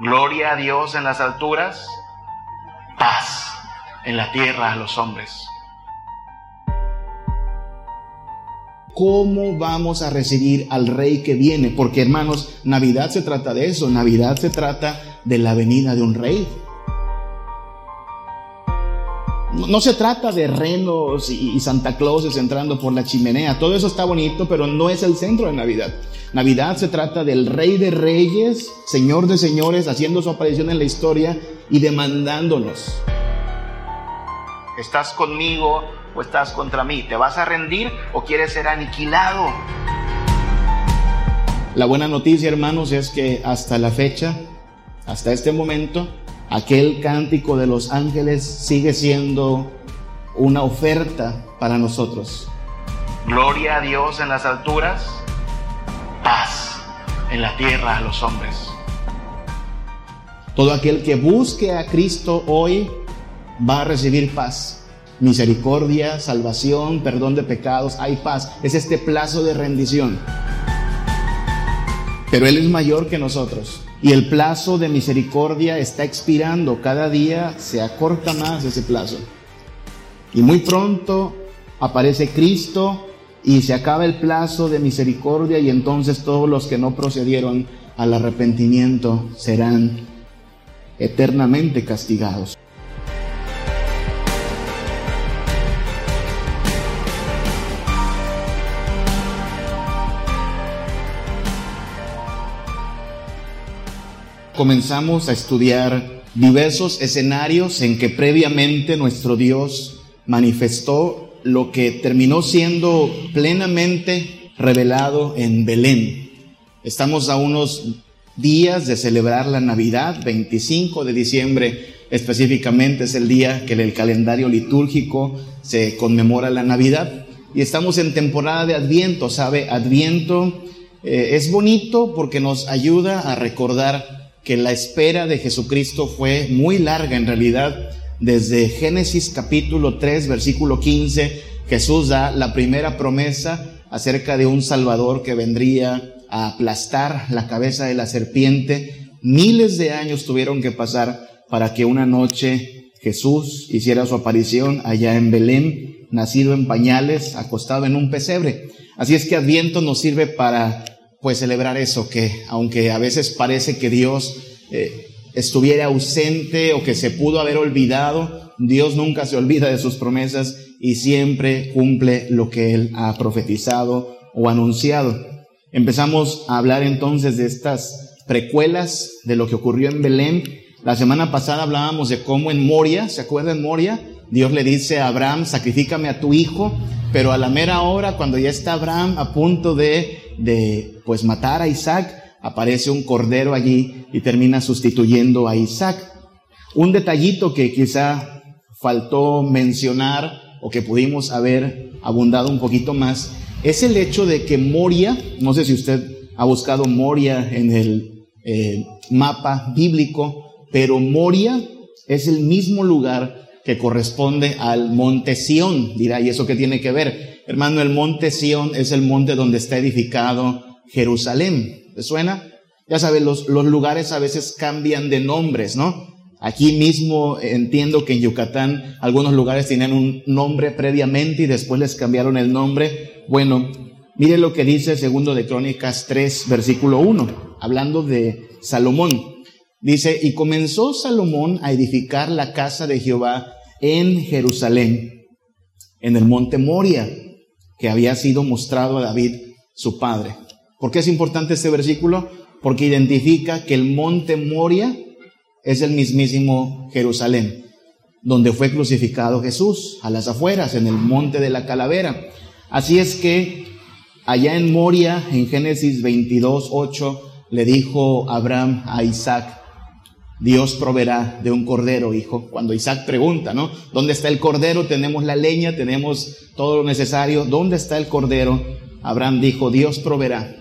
Gloria a Dios en las alturas, paz en la tierra a los hombres. ¿Cómo vamos a recibir al rey que viene? Porque hermanos, Navidad se trata de eso, Navidad se trata de la venida de un rey. No se trata de renos y Santa Clauses entrando por la chimenea. Todo eso está bonito, pero no es el centro de Navidad. Navidad se trata del Rey de Reyes, Señor de Señores, haciendo su aparición en la historia y demandándonos. ¿Estás conmigo o estás contra mí? ¿Te vas a rendir o quieres ser aniquilado? La buena noticia, hermanos, es que hasta la fecha, hasta este momento, aquel cántico de los ángeles sigue siendo una oferta para nosotros. Gloria a Dios en las alturas, paz en la tierra a los hombres. Todo aquel que busque a Cristo hoy va a recibir paz, misericordia, salvación, perdón de pecados, hay paz. Es este plazo de rendición. Pero Él es mayor que nosotros. Y el plazo de misericordia está expirando. Cada día se acorta más ese plazo. Y muy pronto aparece Cristo y se acaba el plazo de misericordia y entonces todos los que no procedieron al arrepentimiento serán eternamente castigados. Comenzamos a estudiar diversos escenarios en que previamente nuestro Dios manifestó lo que terminó siendo plenamente revelado en Belén. Estamos a unos días de celebrar la Navidad, 25 de diciembre específicamente es el día que en el calendario litúrgico se conmemora la Navidad y estamos en temporada de Adviento, ¿sabe? Adviento eh, es bonito porque nos ayuda a recordar que la espera de Jesucristo fue muy larga en realidad. Desde Génesis capítulo 3, versículo 15, Jesús da la primera promesa acerca de un Salvador que vendría a aplastar la cabeza de la serpiente. Miles de años tuvieron que pasar para que una noche Jesús hiciera su aparición allá en Belén, nacido en pañales, acostado en un pesebre. Así es que Adviento nos sirve para pues celebrar eso, que aunque a veces parece que Dios eh, estuviera ausente o que se pudo haber olvidado, Dios nunca se olvida de sus promesas y siempre cumple lo que Él ha profetizado o anunciado. Empezamos a hablar entonces de estas precuelas de lo que ocurrió en Belén. La semana pasada hablábamos de cómo en Moria, ¿se acuerdan Moria? Dios le dice a Abraham, sacrifícame a tu hijo, pero a la mera hora, cuando ya está Abraham a punto de de pues matar a Isaac, aparece un cordero allí y termina sustituyendo a Isaac. Un detallito que quizá faltó mencionar o que pudimos haber abundado un poquito más es el hecho de que Moria, no sé si usted ha buscado Moria en el eh, mapa bíblico, pero Moria es el mismo lugar que corresponde al monte Sión. Dirá, ¿y eso qué tiene que ver? Hermano, el monte Sión es el monte donde está edificado Jerusalén. ¿Te suena? Ya sabes, los, los lugares a veces cambian de nombres, ¿no? Aquí mismo entiendo que en Yucatán algunos lugares tenían un nombre previamente y después les cambiaron el nombre. Bueno, mire lo que dice segundo de Crónicas 3, versículo 1, hablando de Salomón. Dice, y comenzó Salomón a edificar la casa de Jehová en Jerusalén, en el monte Moria, que había sido mostrado a David, su padre. ¿Por qué es importante este versículo? Porque identifica que el monte Moria es el mismísimo Jerusalén, donde fue crucificado Jesús, a las afueras, en el monte de la calavera. Así es que allá en Moria, en Génesis 22, 8, le dijo Abraham a Isaac, Dios proveerá de un cordero, hijo. Cuando Isaac pregunta, ¿no? ¿Dónde está el cordero? Tenemos la leña, tenemos todo lo necesario. ¿Dónde está el cordero? Abraham dijo, Dios proveerá.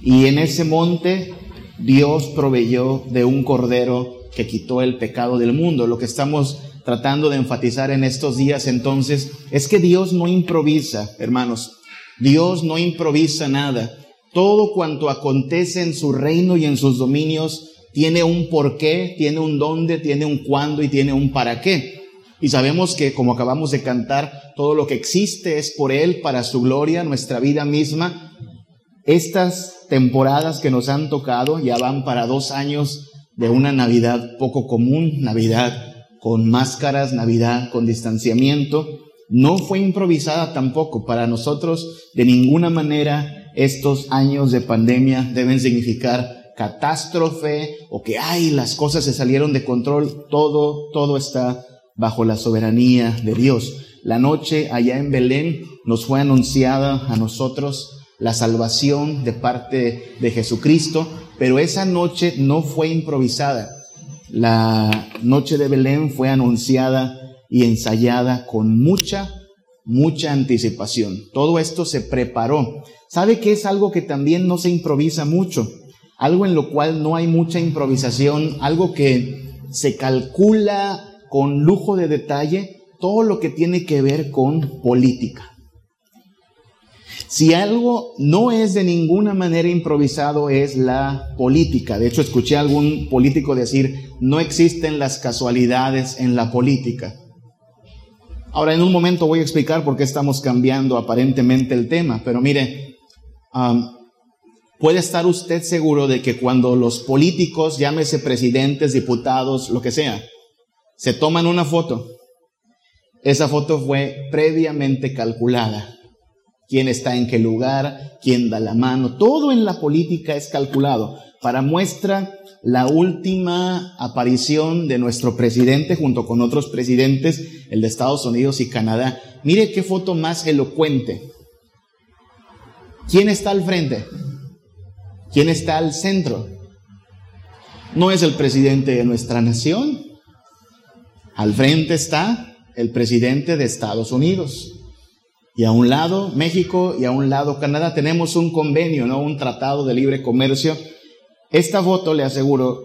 Y en ese monte Dios proveyó de un cordero que quitó el pecado del mundo. Lo que estamos tratando de enfatizar en estos días entonces es que Dios no improvisa, hermanos. Dios no improvisa nada. Todo cuanto acontece en su reino y en sus dominios tiene un porqué, tiene un dónde, tiene un cuándo y tiene un para qué. Y sabemos que, como acabamos de cantar, todo lo que existe es por Él, para su gloria, nuestra vida misma. Estas temporadas que nos han tocado ya van para dos años de una Navidad poco común, Navidad con máscaras, Navidad con distanciamiento. No fue improvisada tampoco. Para nosotros, de ninguna manera, estos años de pandemia deben significar catástrofe o que, ay, las cosas se salieron de control. Todo, todo está bajo la soberanía de Dios. La noche allá en Belén nos fue anunciada a nosotros la salvación de parte de Jesucristo, pero esa noche no fue improvisada. La noche de Belén fue anunciada y ensayada con mucha, mucha anticipación. Todo esto se preparó. ¿Sabe que es algo que también no se improvisa mucho? Algo en lo cual no hay mucha improvisación, algo que se calcula con lujo de detalle todo lo que tiene que ver con política. Si algo no es de ninguna manera improvisado es la política. De hecho, escuché a algún político decir, no existen las casualidades en la política. Ahora, en un momento voy a explicar por qué estamos cambiando aparentemente el tema, pero mire, puede estar usted seguro de que cuando los políticos, llámese presidentes, diputados, lo que sea, se toman una foto, esa foto fue previamente calculada quién está en qué lugar, quién da la mano, todo en la política es calculado. Para muestra la última aparición de nuestro presidente junto con otros presidentes, el de Estados Unidos y Canadá. Mire qué foto más elocuente. ¿Quién está al frente? ¿Quién está al centro? No es el presidente de nuestra nación. Al frente está el presidente de Estados Unidos. Y a un lado México y a un lado Canadá tenemos un convenio, ¿no? Un tratado de libre comercio. Esta foto, le aseguro,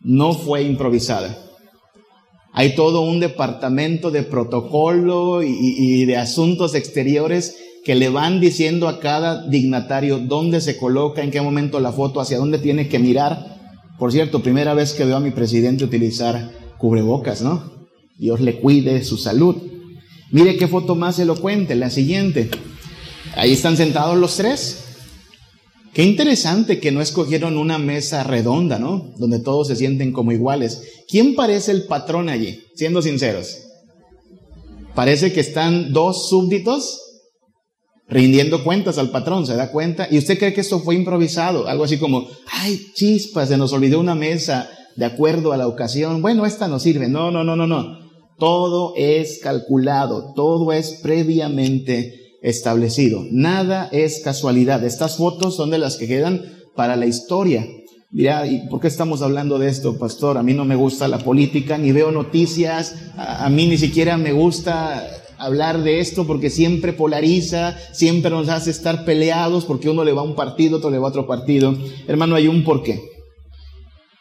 no fue improvisada. Hay todo un departamento de protocolo y, de asuntos exteriores que le van diciendo a cada dignatario dónde se coloca, en qué momento la foto, hacia dónde tiene que mirar. Por cierto, primera vez que veo a mi presidente utilizar cubrebocas, ¿no? Dios le cuide su salud. Mire qué foto más elocuente, la siguiente. Ahí están sentados los tres. Qué interesante que no escogieron una mesa redonda, ¿no? Donde todos se sienten como iguales. ¿Quién parece el patrón allí? Siendo sinceros. Parece que están dos súbditos rindiendo cuentas al patrón, ¿se da cuenta? Y usted cree que esto fue improvisado, algo así como, ay, chispas, se nos olvidó una mesa de acuerdo a la ocasión. Bueno, esta no sirve. No, no, no, no, no. Todo es calculado, todo es previamente establecido. Nada es casualidad. Estas fotos son de las que quedan para la historia. Mira, ¿y por qué estamos hablando de esto, pastor? A mí no me gusta la política, ni veo noticias, a mí ni siquiera me gusta hablar de esto porque siempre polariza, siempre nos hace estar peleados porque uno le va a un partido, otro le va a otro partido. Hermano, hay un porqué.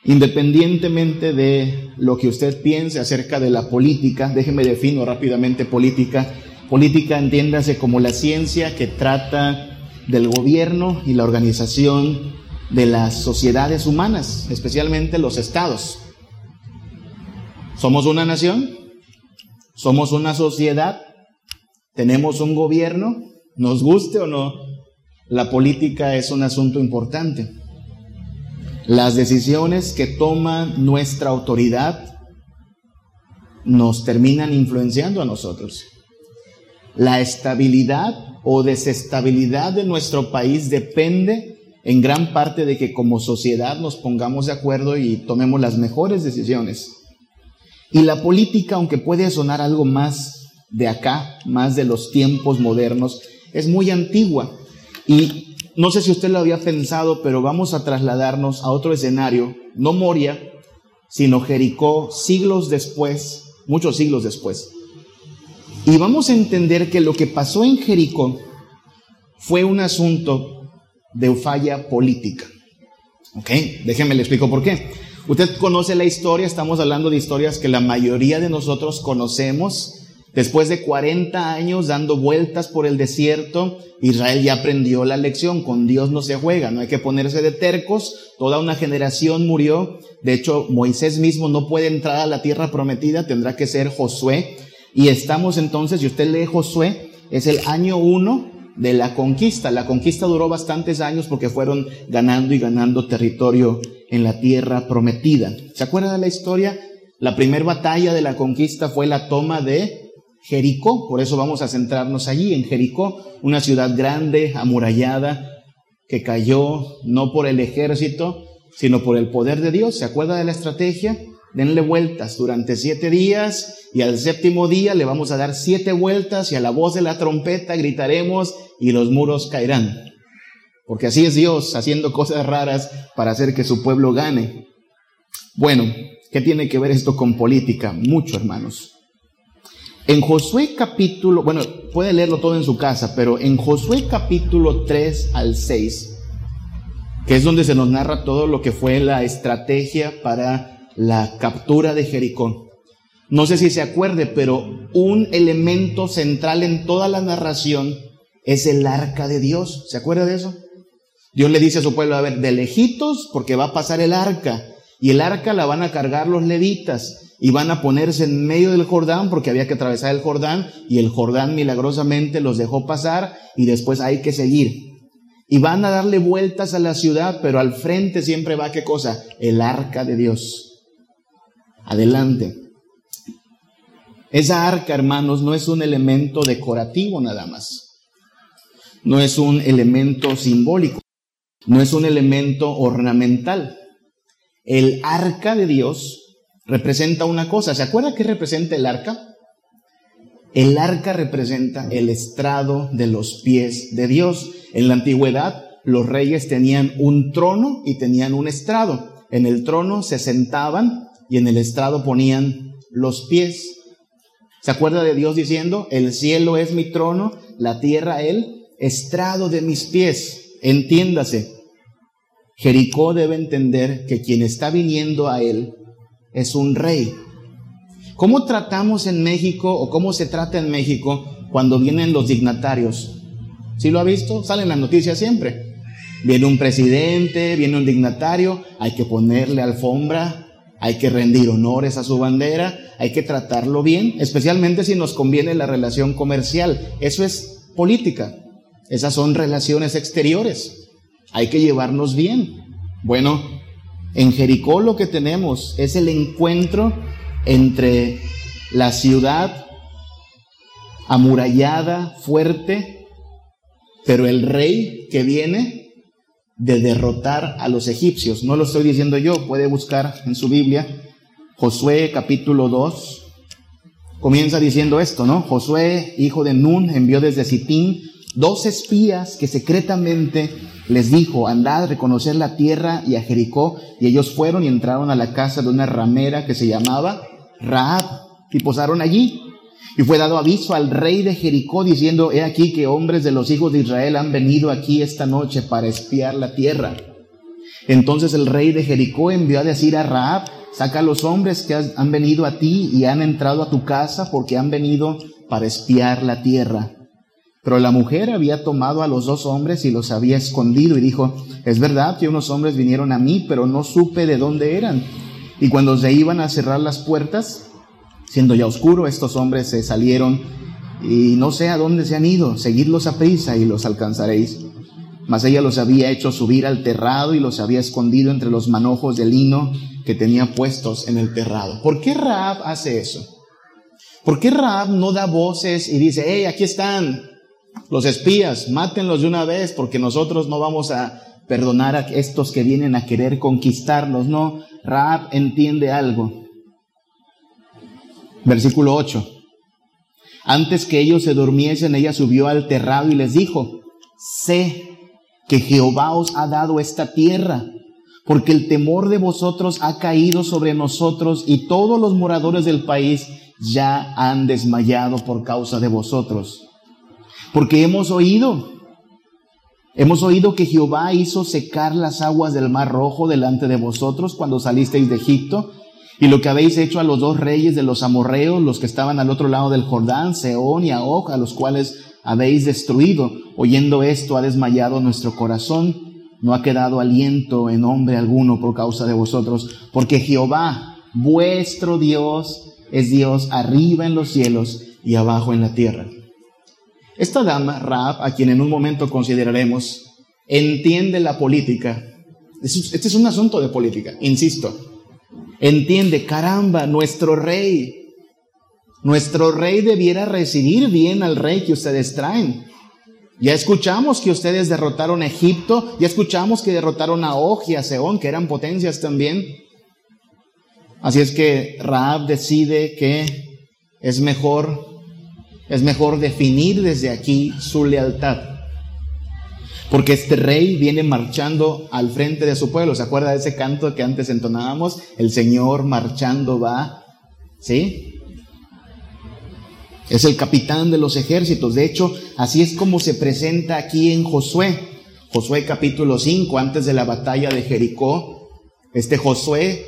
Independientemente de lo que usted piense acerca de la política, déjeme defino rápidamente política. Política entiéndase como la ciencia que trata del gobierno y la organización de las sociedades humanas, especialmente los estados. ¿Somos una nación? ¿Somos una sociedad? ¿Tenemos un gobierno? ¿Nos guste o no? La política es un asunto importante. Las decisiones que toma nuestra autoridad nos terminan influenciando a nosotros. La estabilidad o desestabilidad de nuestro país depende en gran parte de que como sociedad nos pongamos de acuerdo y tomemos las mejores decisiones. Y la política, aunque puede sonar algo más de acá, más de los tiempos modernos, es muy antigua. Y no sé si usted lo había pensado, pero vamos a trasladarnos a otro escenario, no Moria, sino Jericó, siglos después, muchos siglos después. Y vamos a entender que lo que pasó en Jericó fue un asunto de falla política. ¿Ok? Déjenme le explico por qué. Usted conoce la historia, estamos hablando de historias que la mayoría de nosotros conocemos Después de 40 años dando vueltas por el desierto, Israel ya aprendió la lección. Con Dios no se juega, no hay que ponerse de tercos. Toda una generación murió. De hecho, Moisés mismo no puede entrar a la tierra prometida, tendrá que ser Josué. Y estamos entonces, si usted lee Josué, es el año uno de la conquista. La conquista duró bastantes años porque fueron ganando y ganando territorio en la tierra prometida. ¿Se acuerda de la historia? La primera batalla de la conquista fue la toma de Jericó, por eso vamos a centrarnos allí, en Jericó, una ciudad grande, amurallada, que cayó no por el ejército, sino por el poder de Dios. ¿Se acuerda de la estrategia? Denle vueltas durante siete días y al séptimo día le vamos a dar siete vueltas y a la voz de la trompeta gritaremos y los muros caerán. Porque así es Dios haciendo cosas raras para hacer que su pueblo gane. Bueno, ¿qué tiene que ver esto con política? Mucho, hermanos. En Josué capítulo, bueno, puede leerlo todo en su casa, pero en Josué capítulo 3 al 6, que es donde se nos narra todo lo que fue la estrategia para la captura de Jericó. No sé si se acuerde, pero un elemento central en toda la narración es el arca de Dios. ¿Se acuerda de eso? Dios le dice a su pueblo, a ver, de lejitos, porque va a pasar el arca, y el arca la van a cargar los levitas y van a ponerse en medio del Jordán porque había que atravesar el Jordán y el Jordán milagrosamente los dejó pasar y después hay que seguir. Y van a darle vueltas a la ciudad, pero al frente siempre va qué cosa? El arca de Dios. Adelante. Esa arca, hermanos, no es un elemento decorativo nada más. No es un elemento simbólico. No es un elemento ornamental. El arca de Dios representa una cosa. ¿Se acuerda qué representa el arca? El arca representa el estrado de los pies de Dios. En la antigüedad, los reyes tenían un trono y tenían un estrado. En el trono se sentaban y en el estrado ponían los pies. ¿Se acuerda de Dios diciendo, el cielo es mi trono, la tierra el estrado de mis pies? Entiéndase, Jericó debe entender que quien está viniendo a él es un rey. ¿Cómo tratamos en México o cómo se trata en México cuando vienen los dignatarios? ¿Sí lo ha visto? Salen las noticias siempre. Viene un presidente, viene un dignatario, hay que ponerle alfombra, hay que rendir honores a su bandera, hay que tratarlo bien, especialmente si nos conviene la relación comercial. Eso es política. Esas son relaciones exteriores. Hay que llevarnos bien. Bueno, en Jericó lo que tenemos es el encuentro entre la ciudad amurallada, fuerte, pero el rey que viene de derrotar a los egipcios. No lo estoy diciendo yo, puede buscar en su Biblia Josué capítulo 2. Comienza diciendo esto, ¿no? Josué, hijo de Nun, envió desde Sitín dos espías que secretamente les dijo, andad a reconocer la tierra y a Jericó, y ellos fueron y entraron a la casa de una ramera que se llamaba Raab, y posaron allí. Y fue dado aviso al rey de Jericó diciendo, he aquí que hombres de los hijos de Israel han venido aquí esta noche para espiar la tierra. Entonces el rey de Jericó envió a decir a Raab, saca a los hombres que han venido a ti y han entrado a tu casa porque han venido para espiar la tierra. Pero la mujer había tomado a los dos hombres y los había escondido y dijo, es verdad que unos hombres vinieron a mí, pero no supe de dónde eran. Y cuando se iban a cerrar las puertas, siendo ya oscuro, estos hombres se salieron y no sé a dónde se han ido, seguidlos a prisa y los alcanzaréis. Mas ella los había hecho subir al terrado y los había escondido entre los manojos de lino que tenía puestos en el terrado. ¿Por qué Raab hace eso? ¿Por qué Raab no da voces y dice, hey, aquí están, los espías, mátenlos de una vez porque nosotros no vamos a perdonar a estos que vienen a querer conquistarnos. No, Raab entiende algo. Versículo 8. Antes que ellos se durmiesen, ella subió al terrado y les dijo, sé que Jehová os ha dado esta tierra, porque el temor de vosotros ha caído sobre nosotros y todos los moradores del país ya han desmayado por causa de vosotros. Porque hemos oído, hemos oído que Jehová hizo secar las aguas del mar rojo delante de vosotros cuando salisteis de Egipto, Y lo que habéis hecho a los dos reyes de los amorreos, los que estaban al otro lado del Jordán, Seón y Aoc, a los cuales habéis destruido. Oyendo esto ha desmayado nuestro corazón, no ha quedado aliento en hombre alguno por causa de vosotros, porque Jehová, vuestro Dios, es Dios arriba en los cielos y abajo en la tierra. Esta dama, Raab, a quien en un momento consideraremos, entiende la política. Este es un asunto de política, insisto entiende, caramba, nuestro rey, nuestro rey debiera recibir bien al rey que ustedes traen. Ya escuchamos que ustedes derrotaron a Egipto, ya escuchamos que derrotaron a Og y a Seón, que eran potencias también. Así es que Raab decide que es mejor, es mejor definir desde aquí su lealtad. Porque este rey viene marchando al frente de su pueblo. ¿Se acuerda de ese canto que antes entonábamos? El Señor marchando va. ¿Sí? Es el capitán de los ejércitos. De hecho, así es como se presenta aquí en Josué. Josué capítulo 5, antes de la batalla de Jericó. Este Josué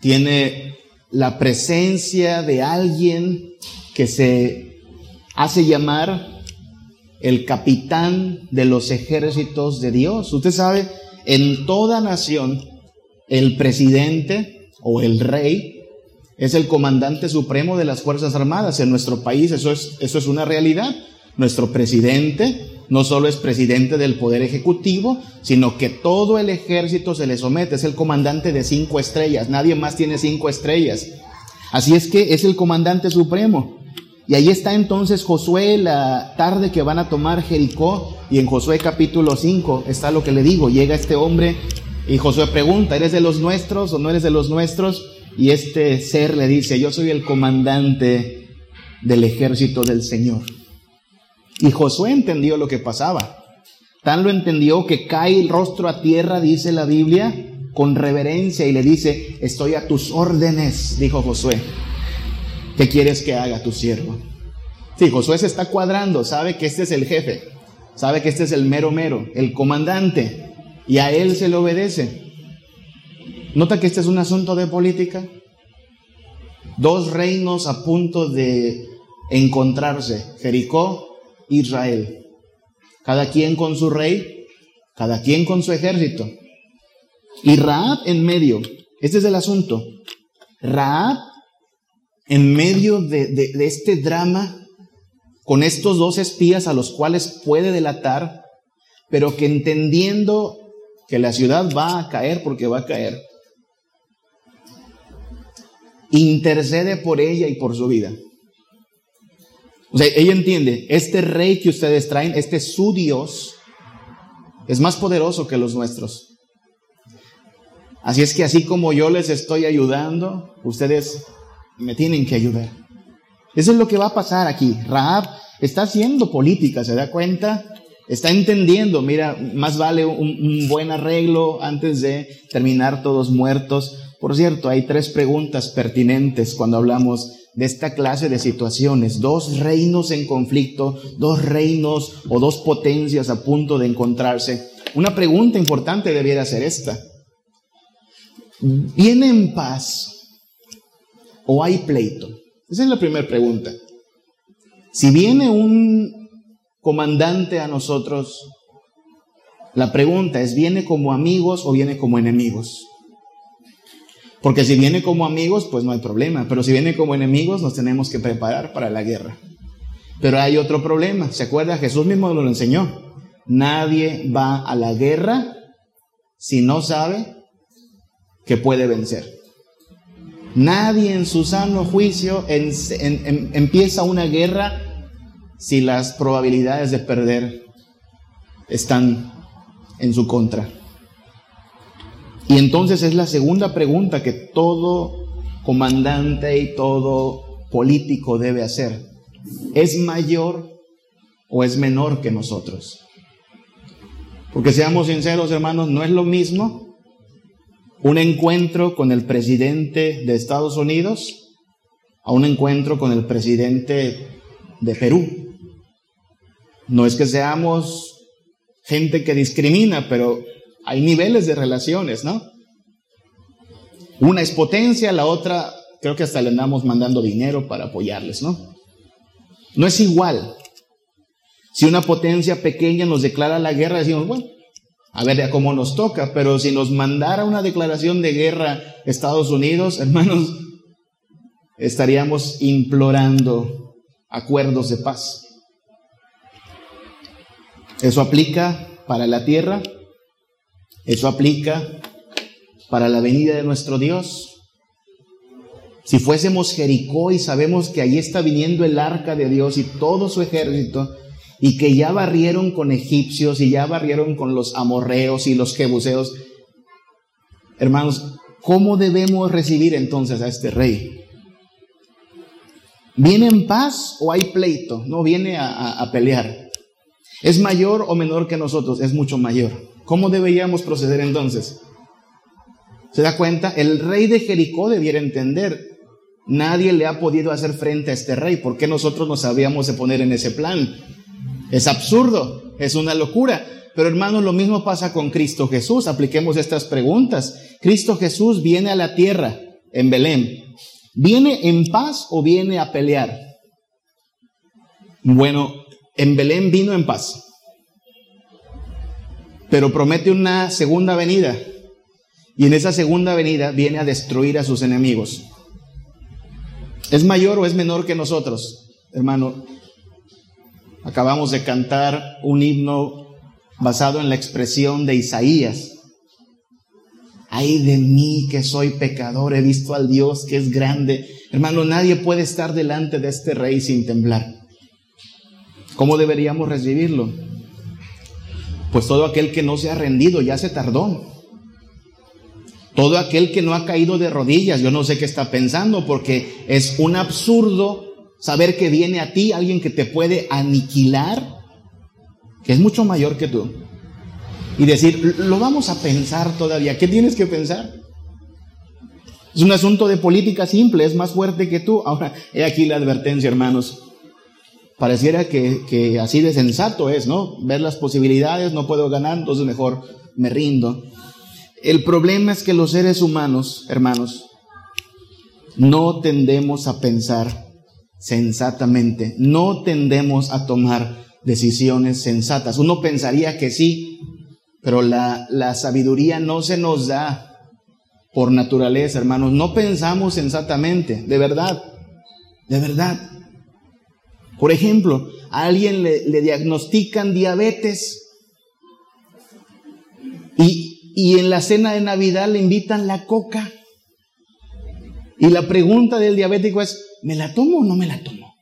tiene la presencia de alguien que se hace llamar el capitán de los ejércitos de Dios. Usted sabe, en toda nación, el presidente o el rey es el comandante supremo de las Fuerzas Armadas. En nuestro país eso es, eso es una realidad. Nuestro presidente no solo es presidente del Poder Ejecutivo, sino que todo el ejército se le somete. Es el comandante de cinco estrellas. Nadie más tiene cinco estrellas. Así es que es el comandante supremo. Y ahí está entonces Josué la tarde que van a tomar Jericó y en Josué capítulo 5 está lo que le digo, llega este hombre y Josué pregunta, ¿eres de los nuestros o no eres de los nuestros? Y este ser le dice, yo soy el comandante del ejército del Señor. Y Josué entendió lo que pasaba. Tan lo entendió que cae el rostro a tierra, dice la Biblia, con reverencia y le dice, estoy a tus órdenes, dijo Josué. ¿Qué quieres que haga tu siervo? Sí, Josué se está cuadrando, sabe que este es el jefe, sabe que este es el mero mero, el comandante, y a él se le obedece. Nota que este es un asunto de política. Dos reinos a punto de encontrarse, Jericó, Israel. Cada quien con su rey, cada quien con su ejército. Y Raab en medio. Este es el asunto. Raab en medio de, este drama, con estos dos espías a los cuales puede delatar, pero que entendiendo que la ciudad va a caer porque va a caer, intercede por ella y por su vida. O sea, ella entiende, este rey que ustedes traen, este su Dios, es más poderoso que los nuestros. Así es que así como yo les estoy ayudando, ustedes me tienen que ayudar. Eso es lo que va a pasar aquí. Raab está haciendo política, ¿se da cuenta? Está entendiendo, mira, más vale un, buen arreglo antes de terminar todos muertos. Por cierto, hay tres preguntas pertinentes cuando hablamos de esta clase de situaciones. Dos reinos en conflicto, dos reinos o dos potencias a punto de encontrarse. Una pregunta importante debiera ser esta. ¿Viene en paz o hay pleito? Esa es la primera pregunta. Si viene un comandante a nosotros, la pregunta es, ¿viene como amigos o viene como enemigos? Porque si viene como amigos, pues no hay problema, pero si viene como enemigos, nos tenemos que preparar para la guerra. Pero hay otro problema, ¿se acuerda? Jesús mismo lo enseñó. Nadie va a la guerra si no sabe que puede vencer. Nadie en su sano juicio empieza una guerra si las probabilidades de perder están en su contra. Y entonces es la segunda pregunta que todo comandante y todo político debe hacer. ¿Es mayor o es menor que nosotros? Porque seamos sinceros, hermanos, no es lo mismo un encuentro con el presidente de Estados Unidos a un encuentro con el presidente de Perú. No es que seamos gente que discrimina, pero hay niveles de relaciones, ¿no? Una es potencia, la otra creo que hasta le andamos mandando dinero para apoyarles, ¿no? No es igual. Si una potencia pequeña nos declara la guerra, decimos, bueno, a ver ya cómo nos toca, pero si nos mandara una declaración de guerra Estados Unidos, hermanos, estaríamos implorando acuerdos de paz. Eso aplica para la tierra, eso aplica para la venida de nuestro Dios. Si fuésemos Jericó y sabemos que ahí está viniendo el arca de Dios y todo su ejército, y que ya barrieron con egipcios y ya barrieron con los amorreos y los jebuseos, hermanos, ¿cómo debemos recibir entonces a este rey? ¿Viene en paz o hay pleito? No viene a, a pelear. ¿Es mayor o menor que nosotros? Es mucho mayor. ¿Cómo deberíamos proceder entonces? ¿Se da cuenta? El rey de Jericó debiera entender. Nadie le ha podido hacer frente a este rey. ¿Por qué nosotros nos sabíamos de poner en ese plan? Es absurdo, es una locura. Pero hermanos, lo mismo pasa con Cristo Jesús. Apliquemos estas preguntas. Cristo Jesús viene a la tierra en Belén. ¿Viene en paz o viene a pelear? Bueno, en Belén vino en paz. Pero promete una segunda venida. Y en esa segunda venida viene a destruir a sus enemigos. ¿Es mayor o es menor que nosotros? Hermano, acabamos de cantar un himno basado en la expresión de Isaías. Ay de mí que soy pecador, he visto al Dios que es grande. Hermano, nadie puede estar delante de este rey sin temblar. ¿Cómo deberíamos recibirlo? Pues todo aquel que no se ha rendido ya se tardó. Todo aquel que no ha caído de rodillas, yo no sé qué está pensando, porque es un absurdo saber que viene a ti alguien que te puede aniquilar, que es mucho mayor que tú. Y decir, lo vamos a pensar todavía. ¿Qué tienes que pensar? Es un asunto de política simple, es más fuerte que tú. Ahora, he aquí la advertencia, hermanos. Pareciera que, que así de sensato es, ¿no? Ver las posibilidades, no puedo ganar, entonces mejor me rindo. El problema es que los seres humanos, hermanos, no tendemos a pensar sensatamente, no tendemos a tomar decisiones sensatas. Uno pensaría que sí, pero la, la sabiduría no se nos da por naturaleza, hermanos. No pensamos sensatamente, de verdad, de verdad. Por ejemplo, a alguien le, le diagnostican diabetes y, y en la cena de Navidad le invitan la coca. Y la pregunta del diabético es, ¿me la tomo o no me la tomo?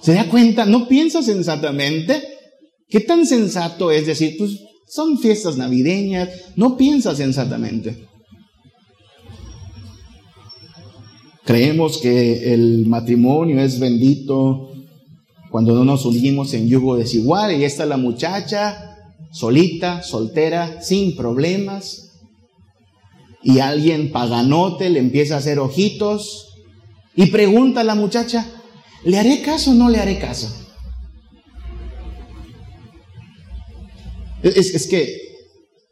¿Se da cuenta? ¿No piensa sensatamente? ¿Qué tan sensato es decir, pues son fiestas navideñas? No piensa sensatamente. Creemos que el matrimonio es bendito cuando no nos unimos en yugo desigual y esta la muchacha solita, soltera, sin problemas, y alguien paganote le empieza a hacer ojitos y pregunta a la muchacha, ¿le haré caso o no le haré caso? Es, que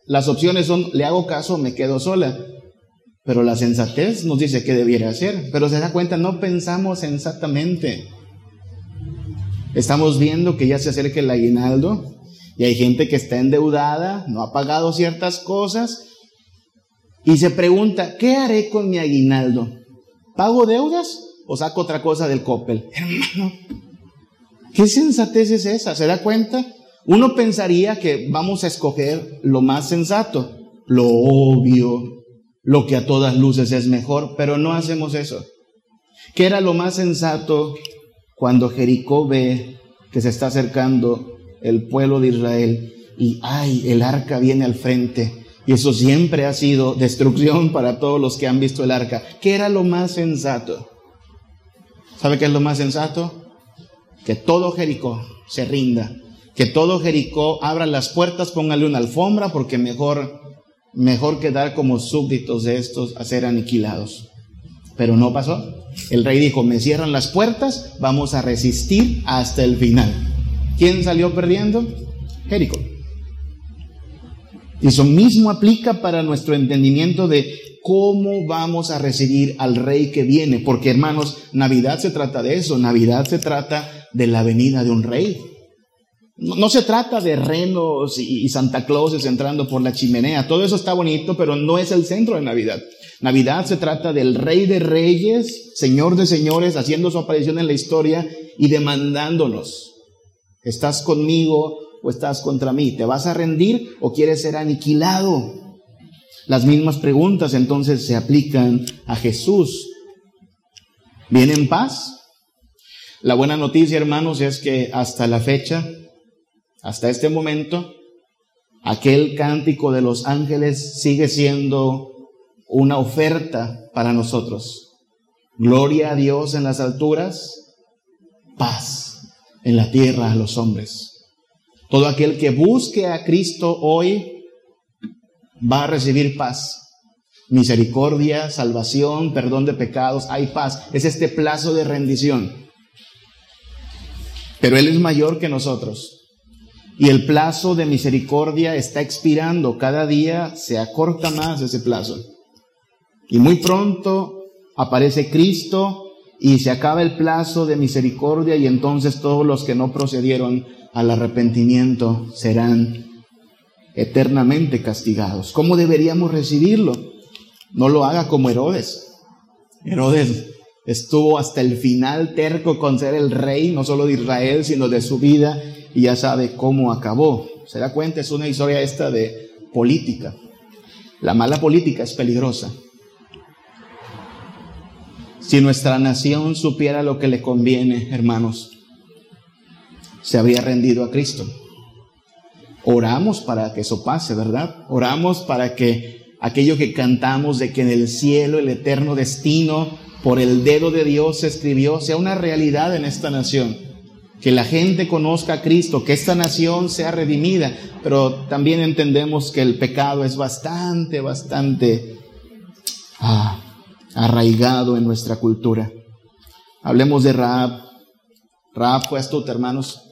las opciones son, ¿le hago caso o me quedo sola? Pero la sensatez nos dice qué debiera hacer. Pero se da cuenta, no pensamos sensatamente. Estamos viendo que ya se acerca el aguinaldo y hay gente que está endeudada, no ha pagado ciertas cosas y se pregunta, ¿qué haré con mi aguinaldo? ¿Pago deudas o saco otra cosa del Coppel? Hermano, ¿qué sensatez es esa? ¿Se da cuenta? Uno pensaría que vamos a escoger lo más sensato, lo obvio, lo que a todas luces es mejor, pero no hacemos eso. ¿Qué era lo más sensato cuando Jericó ve que se está acercando el pueblo de Israel y ay, el arca viene al frente. Y eso siempre ha sido destrucción para todos los que han visto el arca. ¿Qué era lo más sensato? ¿Sabe qué es lo más sensato? Que todo Jericó se rinda. Que todo Jericó abra las puertas, póngale una alfombra, porque mejor, mejor quedar como súbditos de estos a ser aniquilados. Pero no pasó. El rey dijo, me cierran las puertas, vamos a resistir hasta el final. ¿Quién salió perdiendo? Jericó. Y eso mismo aplica para nuestro entendimiento de cómo vamos a recibir al rey que viene. Porque hermanos, Navidad se trata de eso. Navidad se trata de la venida de un rey. No, se trata de renos y, Santa Clauses entrando por la chimenea. Todo eso está bonito, pero no es el centro de Navidad. Navidad se trata del Rey de Reyes, Señor de Señores, haciendo su aparición en la historia y demandándonos. ¿Estás conmigo o estás contra mí? ¿Te vas a rendir o quieres ser aniquilado? Las mismas preguntas entonces se aplican a Jesús. ¿Viene en paz? La buena noticia, hermanos, es que hasta la fecha hasta este momento, aquel cántico de los ángeles sigue siendo una oferta para nosotros. Gloria a Dios en las alturas, paz en la tierra a los hombres. Todo aquel que busque a Cristo hoy va a recibir paz. Misericordia, salvación, perdón de pecados, hay paz. Es este plazo de rendición. Pero Él es mayor que nosotros. Y el plazo de misericordia está expirando. Cada día se acorta más ese plazo. Y muy pronto aparece Cristo y se acaba el plazo de misericordia y entonces todos los que no procedieron al arrepentimiento serán eternamente castigados. ¿Cómo deberíamos recibirlo? No lo haga como Herodes. Herodes estuvo hasta el final terco con ser el rey, no solo de Israel, sino de su vida y ya sabe cómo acabó. Se da cuenta, es una historia esta de política. La mala política es peligrosa. Si nuestra nación supiera lo que le conviene, hermanos, se habría rendido a Cristo. Oramos para que eso pase, ¿verdad? Oramos para que aquello que cantamos de que en el cielo el eterno destino por el dedo de Dios se escribió sea una realidad en esta nación que la gente conozca a Cristo, que esta nación sea redimida, pero también entendemos que el pecado es bastante, bastante ah, arraigado en nuestra cultura. Hablemos de Raab. Raab fue astuta, hermanos.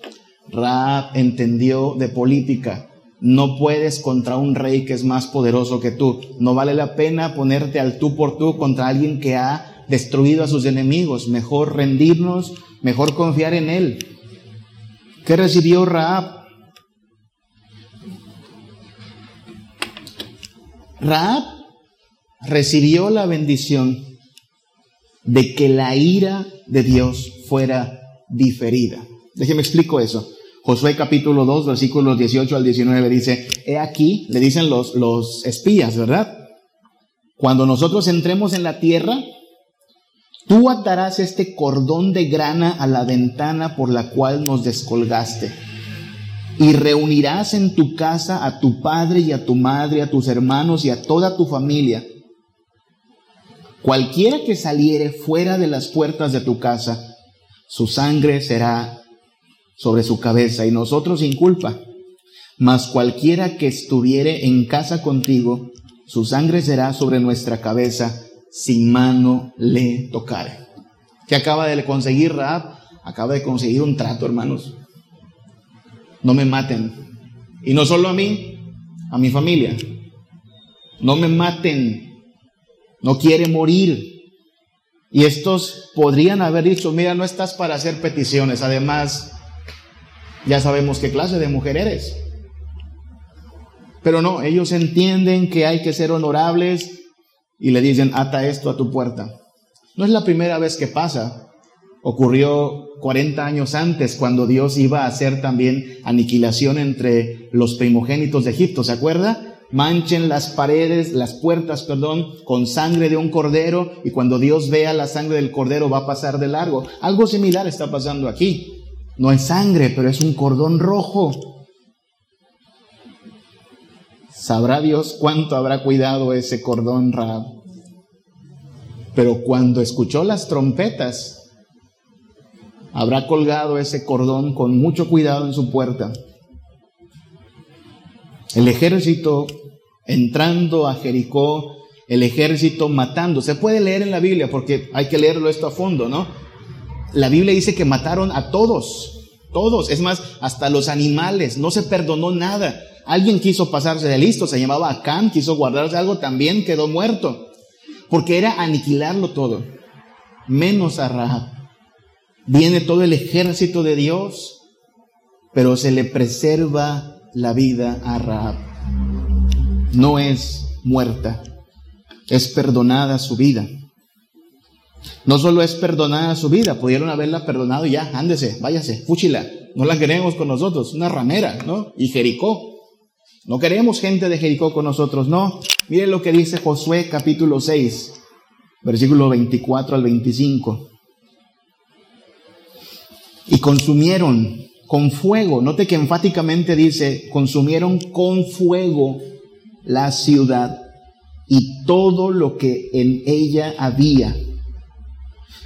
Raab entendió de política. No puedes contra un rey que es más poderoso que tú. No vale la pena ponerte al tú por tú contra alguien que ha destruido a sus enemigos. Mejor rendirnos, mejor confiar en él. ¿Qué recibió Raab? Raab recibió la bendición de que la ira de Dios fuera diferida. Déjeme explico eso. Josué capítulo 2, versículos 18 al 19 dice, he aquí, le dicen los, los espías, ¿verdad? Cuando nosotros entremos en la tierra, Tú atarás este cordón de grana a la ventana por la cual nos descolgaste. Y reunirás en tu casa a tu padre y a tu madre, a tus hermanos y a toda tu familia. Cualquiera que saliere fuera de las puertas de tu casa, su sangre será sobre su cabeza y nosotros sin culpa. Mas cualquiera que estuviere en casa contigo, su sangre será sobre nuestra cabeza sin mano le tocare. ¿Qué acaba de conseguir Raab? Acaba de conseguir un trato, hermanos. No me maten. Y no solo a mí, a mi familia. No me maten. No quiere morir. Y estos podrían haber dicho, mira, no estás para hacer peticiones. Además, ya sabemos qué clase de mujer eres. Pero no, ellos entienden que hay que ser honorables, y le dicen, ata esto a tu puerta. No es la primera vez que pasa. Ocurrió 40 años antes cuando Dios iba a hacer también aniquilación entre los primogénitos de Egipto. ¿Se acuerda? Manchen las paredes, las puertas, perdón, con sangre de un cordero y cuando Dios vea la sangre del cordero va a pasar de largo. Algo similar está pasando aquí. No es sangre, pero es un cordón rojo. Sabrá Dios cuánto habrá cuidado ese cordón Rab. Pero cuando escuchó las trompetas, habrá colgado ese cordón con mucho cuidado en su puerta. El ejército entrando a Jericó, el ejército matando. Se puede leer en la Biblia porque hay que leerlo esto a fondo, ¿no? La Biblia dice que mataron a todos, todos, es más, hasta los animales, no se perdonó nada Alguien quiso pasarse de listo, se llamaba Acán, quiso guardarse algo, también quedó muerto. Porque era aniquilarlo todo, menos a Rahab. Viene todo el ejército de Dios, pero se le preserva la vida a Rahab. No es muerta, es perdonada su vida. No solo es perdonada su vida, pudieron haberla perdonado ya, ándese, váyase, fúchila. No la queremos con nosotros, una ramera, ¿no? Y Jericó. No queremos gente de Jericó con nosotros, no. Miren lo que dice Josué capítulo 6, versículo 24 al 25. Y consumieron con fuego, note que enfáticamente dice, consumieron con fuego la ciudad y todo lo que en ella había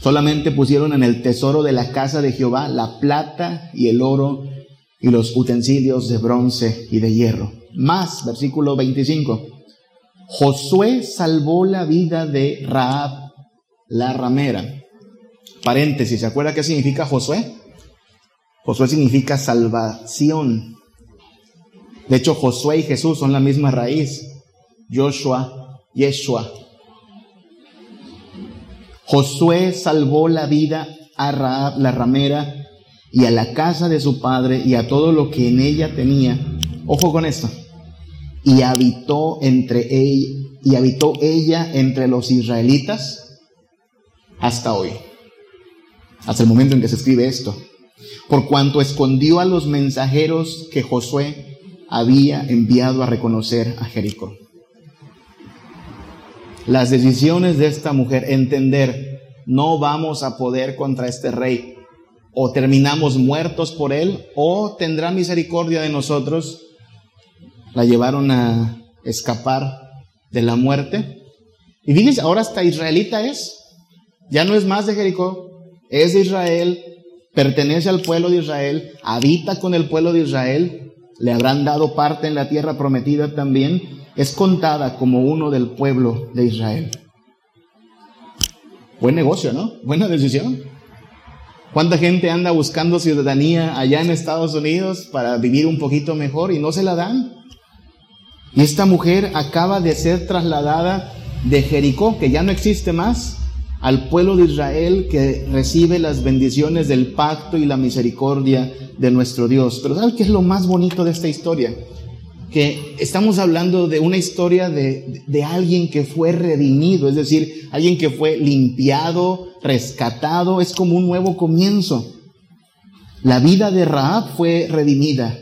Solamente pusieron en el tesoro de la casa de Jehová la plata y el oro y los utensilios de bronce y de hierro. Más, versículo 25. Josué salvó la vida de Raab, la ramera. Paréntesis, ¿se acuerda qué significa Josué? Josué significa salvación. De hecho, Josué y Jesús son la misma raíz. Joshua, Yeshua, Josué salvó la vida a Raab, la ramera, y a la casa de su padre y a todo lo que en ella tenía. Ojo con esto. Y habitó entre ella, y habitó ella entre los israelitas hasta hoy. Hasta el momento en que se escribe esto. Por cuanto escondió a los mensajeros que Josué había enviado a reconocer a Jericó las decisiones de esta mujer, entender, no vamos a poder contra este rey. O terminamos muertos por él, o tendrá misericordia de nosotros. La llevaron a escapar de la muerte. Y fíjense, ahora hasta israelita es. Ya no es más de Jericó, es de Israel, pertenece al pueblo de Israel, habita con el pueblo de Israel, le habrán dado parte en la tierra prometida también, es contada como uno del pueblo de Israel. Buen negocio, ¿no? Buena decisión. ¿Cuánta gente anda buscando ciudadanía allá en Estados Unidos para vivir un poquito mejor y no se la dan? Y esta mujer acaba de ser trasladada de Jericó, que ya no existe más, al pueblo de Israel que recibe las bendiciones del pacto y la misericordia de nuestro Dios. Pero ¿sabes qué es lo más bonito de esta historia? que estamos hablando de una historia de, de, alguien que fue redimido, es decir, alguien que fue limpiado, rescatado, es como un nuevo comienzo. La vida de Raab fue redimida.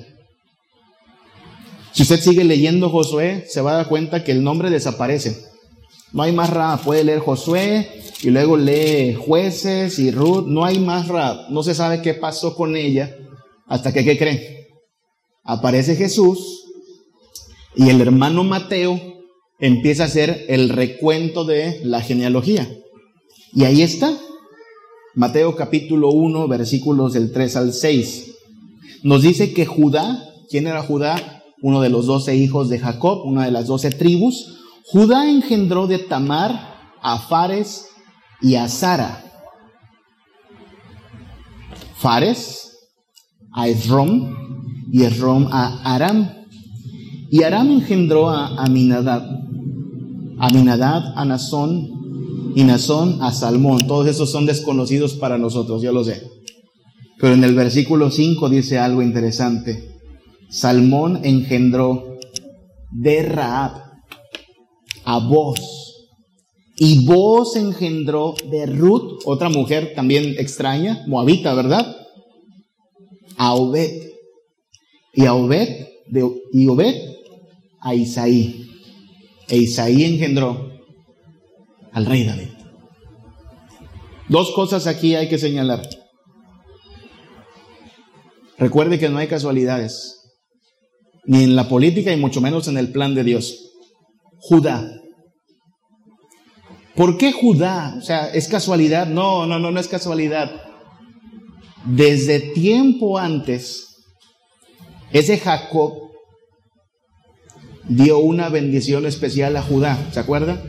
Si usted sigue leyendo Josué, se va a dar cuenta que el nombre desaparece. No hay más Raab, puede leer Josué y luego lee jueces y Ruth, no hay más Raab, no se sabe qué pasó con ella hasta que, ¿qué creen? Aparece Jesús y el hermano Mateo empieza a hacer el recuento de la genealogía. Y ahí está. Mateo capítulo 1, versículos del 3 al 6. Nos dice que Judá, ¿quién era Judá? Uno de los doce hijos de Jacob, una de las doce tribus. Judá engendró de Tamar a Fares y a Sara. Fares a Esrom y Esrom a Aram. Y Aram engendró a Aminadab, Aminadab a Nazón y Nazón a Salmón. Todos esos son desconocidos para nosotros, yo lo sé. Pero en el versículo 5 dice algo interesante. Salmón engendró de Raab a Boz. Y Boz engendró de Ruth, otra mujer también extraña, moabita, ¿verdad? A Obed. Y a Obed, de, y Obed a Isaí. E Isaí engendró al rey David. Dos cosas aquí hay que señalar. Recuerde que no hay casualidades, ni en la política y mucho menos en el plan de Dios. Judá. ¿Por qué Judá? O sea, ¿es casualidad? No, no, no, no es casualidad. Desde tiempo antes, ese Jacob dio una bendición especial a Judá, ¿se acuerda?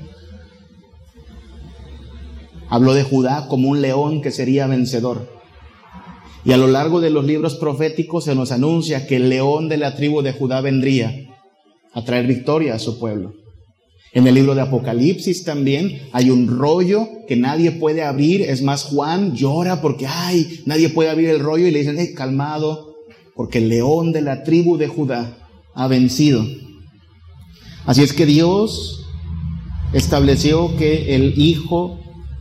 Habló de Judá como un león que sería vencedor. Y a lo largo de los libros proféticos se nos anuncia que el león de la tribu de Judá vendría a traer victoria a su pueblo. En el libro de Apocalipsis también hay un rollo que nadie puede abrir. Es más, Juan llora porque, ay, nadie puede abrir el rollo y le dicen, calmado, porque el león de la tribu de Judá ha vencido. Así es que Dios estableció que el hijo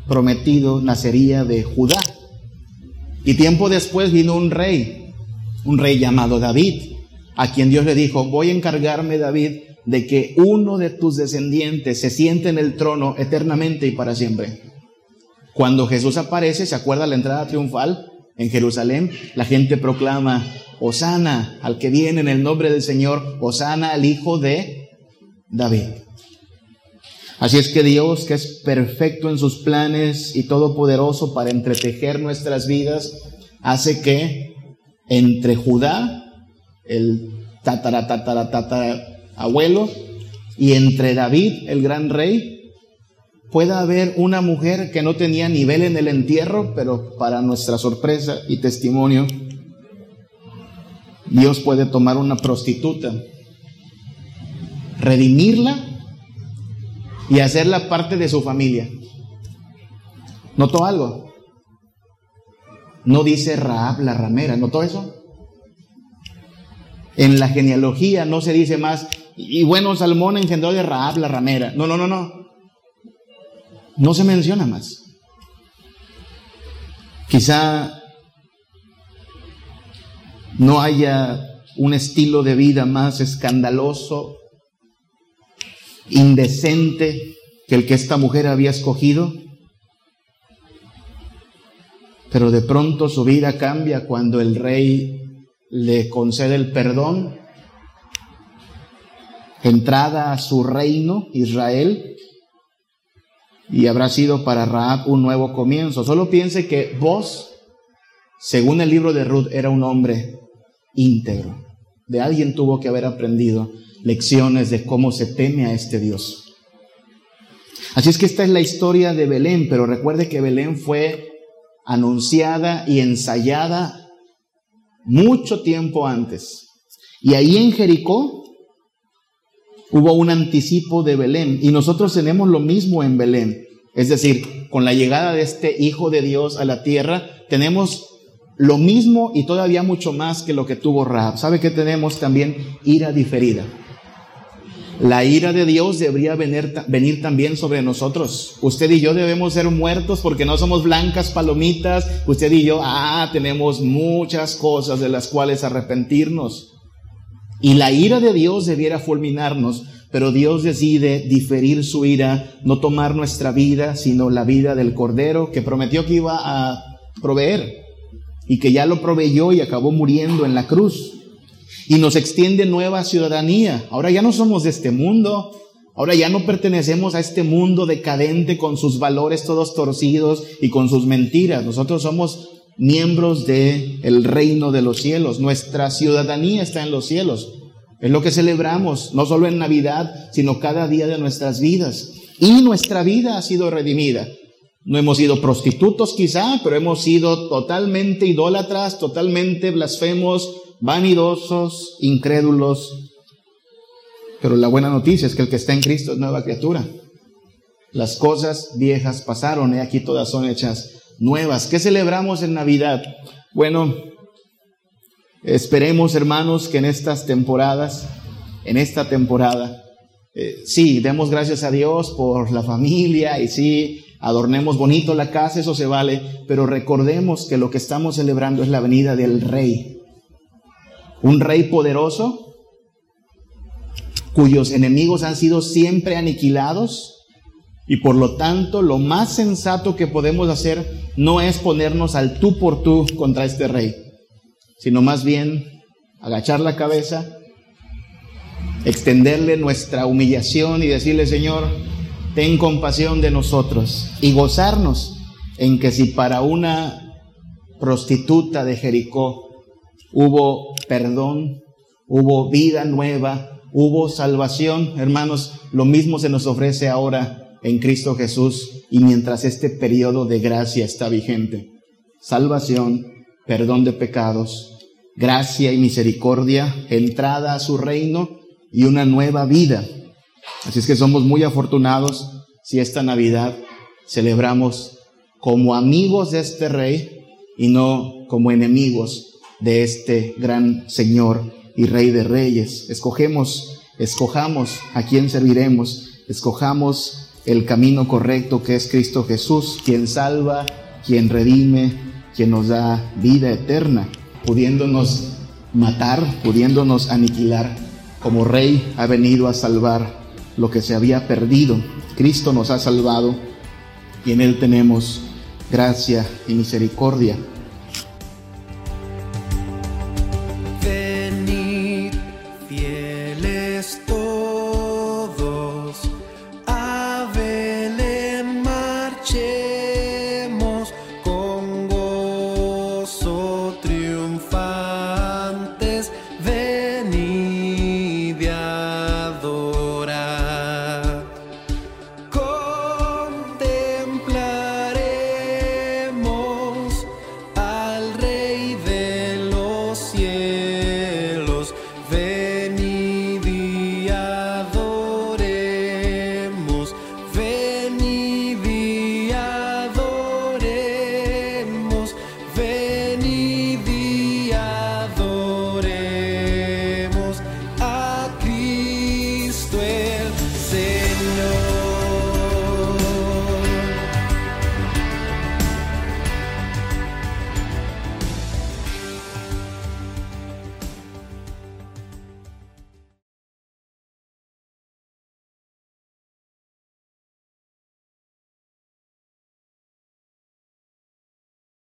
prometido nacería de Judá. Y tiempo después vino un rey, un rey llamado David, a quien Dios le dijo, voy a encargarme, David, de que uno de tus descendientes se siente en el trono eternamente y para siempre. Cuando Jesús aparece, ¿se acuerda la entrada triunfal en Jerusalén? La gente proclama, Osana al que viene en el nombre del Señor, Osana al hijo de David. Así es que Dios, que es perfecto en sus planes y todopoderoso para entretejer nuestras vidas, hace que entre Judá, el tatara, tatara, tatara abuelo, y entre David, el gran rey, pueda haber una mujer que no tenía nivel en el entierro, pero para nuestra sorpresa y testimonio, Dios puede tomar una prostituta, redimirla y hacerla parte de su familia. ¿Notó algo? No dice Raab la ramera, ¿notó eso? En la genealogía no se dice más, y bueno, Salmón engendró de Raab la ramera. No, no, no, no. No se menciona más. Quizá no haya un estilo de vida más escandaloso, indecente que el que esta mujer había escogido. Pero de pronto su vida cambia cuando el rey le concede el perdón entrada a su reino, Israel, y habrá sido para Raab un nuevo comienzo. Solo piense que vos, según el libro de Ruth, era un hombre íntegro. De alguien tuvo que haber aprendido lecciones de cómo se teme a este Dios. Así es que esta es la historia de Belén, pero recuerde que Belén fue anunciada y ensayada mucho tiempo antes. Y ahí en Jericó hubo un anticipo de Belén y nosotros tenemos lo mismo en Belén. Es decir, con la llegada de este Hijo de Dios a la tierra, tenemos lo mismo y todavía mucho más que lo que tuvo Rahab. ¿Sabe que tenemos también ira diferida? La ira de Dios debería venir, venir, también sobre nosotros. Usted y yo debemos ser muertos porque no somos blancas palomitas. Usted y yo, ah, tenemos muchas cosas de las cuales arrepentirnos. Y la ira de Dios debiera fulminarnos, pero Dios decide diferir su ira, no tomar nuestra vida, sino la vida del Cordero que prometió que iba a proveer y que ya lo proveyó y acabó muriendo en la cruz. Y nos extiende nueva ciudadanía. Ahora ya no somos de este mundo, ahora ya no pertenecemos a este mundo decadente con sus valores todos torcidos y con sus mentiras. Nosotros somos miembros de el reino de los cielos. Nuestra ciudadanía está en los cielos. Es lo que celebramos, no solo en Navidad, sino cada día de nuestras vidas. Y nuestra vida ha sido redimida. No hemos sido prostitutos quizá, pero hemos sido totalmente idólatras, totalmente blasfemos, vanidosos, incrédulos. Pero la buena noticia es que el que está en Cristo es nueva criatura. Las cosas viejas pasaron y aquí todas son hechas nuevas. ¿Qué celebramos en Navidad? Bueno, esperemos hermanos que en estas temporadas, en esta temporada, eh, sí, demos gracias a Dios por la familia y sí, adornemos bonito la casa, eso se vale, pero recordemos que lo que estamos celebrando es la venida del rey. Un rey poderoso cuyos enemigos han sido siempre aniquilados y por lo tanto, lo más sensato que podemos hacer no es ponernos al tú por tú contra este rey, sino más bien agachar la cabeza, extenderle nuestra humillación y decirle, Señor, ten compasión de nosotros y gozarnos en que si para una prostituta de Jericó hubo perdón, hubo vida nueva, hubo salvación, hermanos, lo mismo se nos ofrece ahora en Cristo Jesús y mientras este periodo de gracia está vigente. Salvación, perdón de pecados, gracia y misericordia, entrada a su reino y una nueva vida. Así es que somos muy afortunados si esta Navidad celebramos como amigos de este rey y no como enemigos de este gran Señor y Rey de Reyes. Escogemos, escojamos a quién serviremos, escojamos el camino correcto que es Cristo Jesús, quien salva, quien redime, quien nos da vida eterna, pudiéndonos matar, pudiéndonos aniquilar, como Rey ha venido a salvar lo que se había perdido. Cristo nos ha salvado y en Él tenemos gracia y misericordia.